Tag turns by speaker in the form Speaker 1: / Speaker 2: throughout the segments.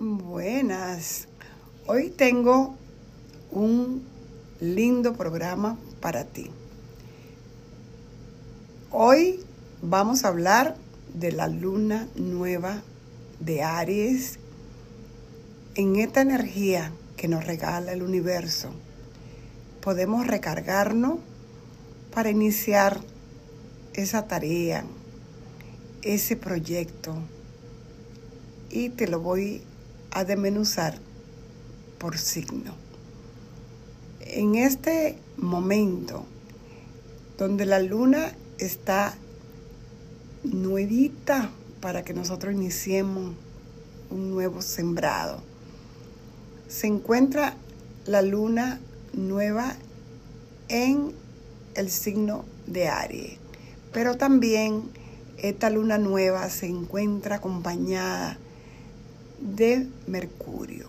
Speaker 1: Buenas. Hoy tengo un lindo programa para ti. Hoy vamos a hablar de la luna nueva de Aries en esta energía que nos regala el universo. Podemos recargarnos para iniciar esa tarea, ese proyecto. Y te lo voy a desmenuzar por signo. En este momento donde la luna está nuevita para que nosotros iniciemos un nuevo sembrado, se encuentra la luna nueva en el signo de Aries. Pero también esta luna nueva se encuentra acompañada de Mercurio.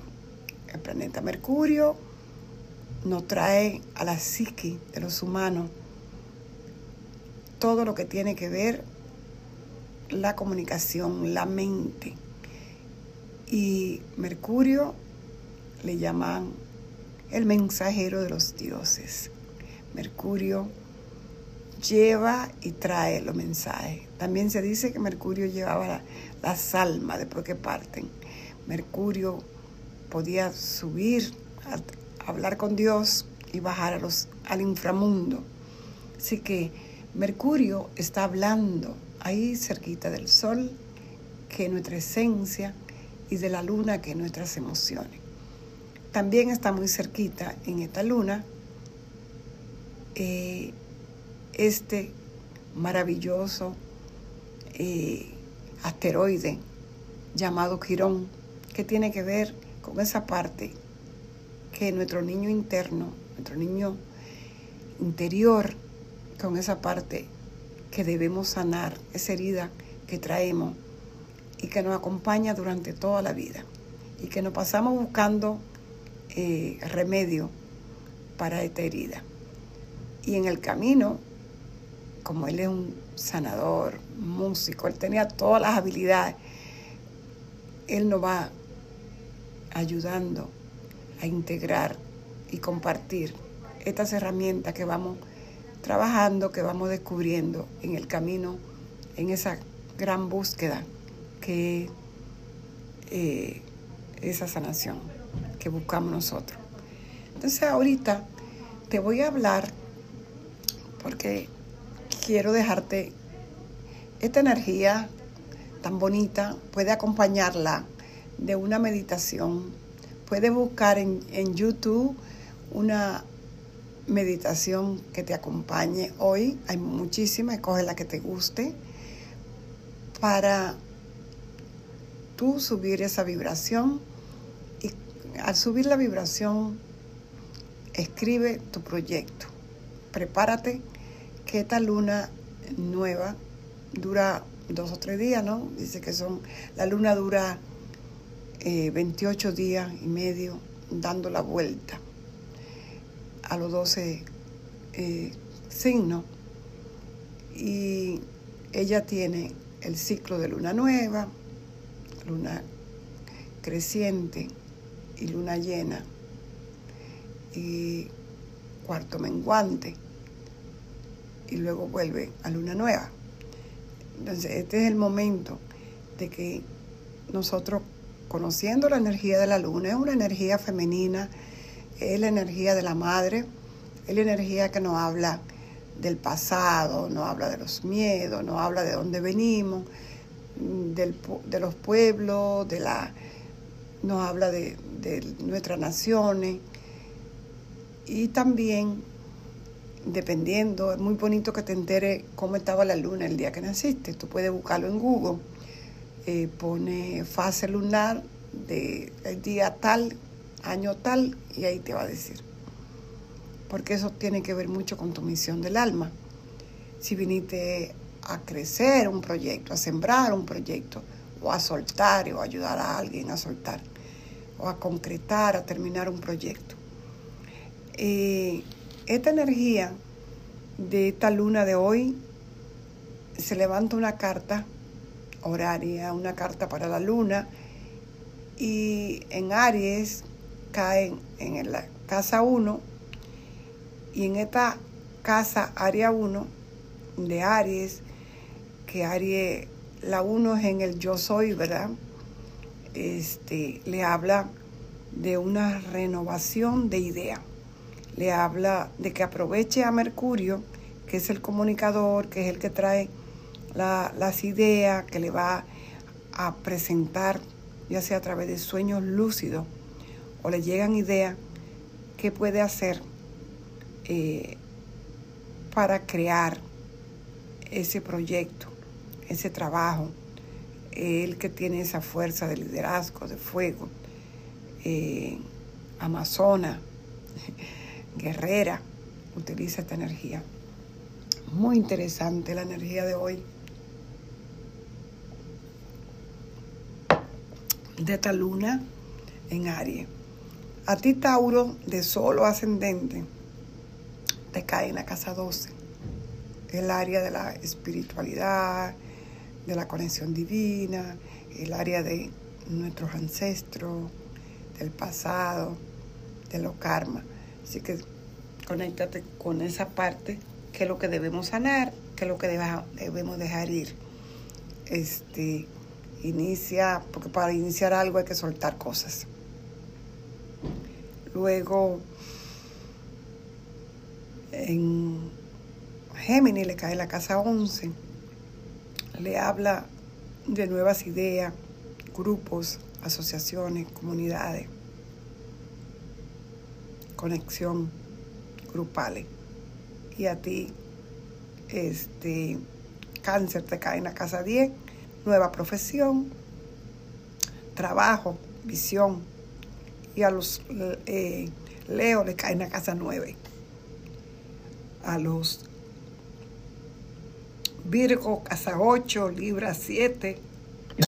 Speaker 1: El planeta Mercurio nos trae a la psique de los humanos todo lo que tiene que ver la comunicación, la mente. Y Mercurio le llaman el mensajero de los dioses. Mercurio lleva y trae los mensajes. También se dice que Mercurio llevaba las almas después que parten. Mercurio podía subir a hablar con Dios y bajar a los, al inframundo. Así que Mercurio está hablando ahí cerquita del Sol, que es nuestra esencia, y de la Luna, que es nuestras emociones. También está muy cerquita en esta Luna eh, este maravilloso eh, asteroide llamado Quirón, que tiene que ver con esa parte que nuestro niño interno, nuestro niño interior, con esa parte que debemos sanar, esa herida que traemos y que nos acompaña durante toda la vida y que nos pasamos buscando eh, remedio para esta herida. Y en el camino, como él es un sanador, músico, él tenía todas las habilidades, él nos va ayudando a integrar y compartir estas herramientas que vamos trabajando, que vamos descubriendo en el camino, en esa gran búsqueda que eh, esa sanación que buscamos nosotros. Entonces ahorita te voy a hablar porque quiero dejarte esta energía tan bonita, puede acompañarla de una meditación. Puedes buscar en, en YouTube una meditación que te acompañe hoy. Hay muchísimas, escoge la que te guste para tú subir esa vibración y al subir la vibración escribe tu proyecto. Prepárate que esta luna nueva dura dos o tres días, ¿no? Dice que son, la luna dura 28 eh, días y medio dando la vuelta a los 12 eh, signos. Y ella tiene el ciclo de luna nueva, luna creciente y luna llena y cuarto menguante y luego vuelve a luna nueva. Entonces, este es el momento de que nosotros, conociendo la energía de la luna, es una energía femenina, es la energía de la madre, es la energía que nos habla del pasado, nos habla de los miedos, nos habla de dónde venimos, de los pueblos, de la, nos habla de, de nuestras naciones y también dependiendo, es muy bonito que te entere cómo estaba la luna el día que naciste. Tú puedes buscarlo en Google. Eh, pone fase lunar de día tal, año tal, y ahí te va a decir. Porque eso tiene que ver mucho con tu misión del alma. Si viniste a crecer un proyecto, a sembrar un proyecto, o a soltar, o a ayudar a alguien a soltar, o a concretar, a terminar un proyecto. Eh, esta energía de esta luna de hoy se levanta una carta horaria, una carta para la luna Y en Aries caen en la casa 1 y en esta casa área 1 de Aries, que Aries, la 1 es en el yo soy, ¿verdad? Este, le habla de una renovación de idea. Le habla de que aproveche a Mercurio, que es el comunicador, que es el que trae las ideas, que le va a presentar, ya sea a través de sueños lúcidos, o le llegan ideas, qué puede hacer eh, para crear ese proyecto, ese trabajo, el que tiene esa fuerza de liderazgo, de fuego, eh, amazona, guerrera, utiliza esta energía. Muy interesante la energía de hoy. De esta luna en Aries. A ti, Tauro, de solo ascendente, te cae en la casa 12. El área de la espiritualidad, de la conexión divina, el área de nuestros ancestros, del pasado, de los karma. Así que conéctate con esa parte, que es lo que debemos sanar, que es lo que debemos dejar ir. Este, inicia, porque para iniciar algo hay que soltar cosas. Luego, en Géminis le cae la casa 11, le habla de nuevas ideas, grupos, asociaciones, comunidades, conexión grupales. Y a ti, este cáncer te cae en la casa 10, nueva profesión, trabajo, visión, y a los eh, Leo le cae en la casa 9. A los Virgo, casa 8, Libra 7,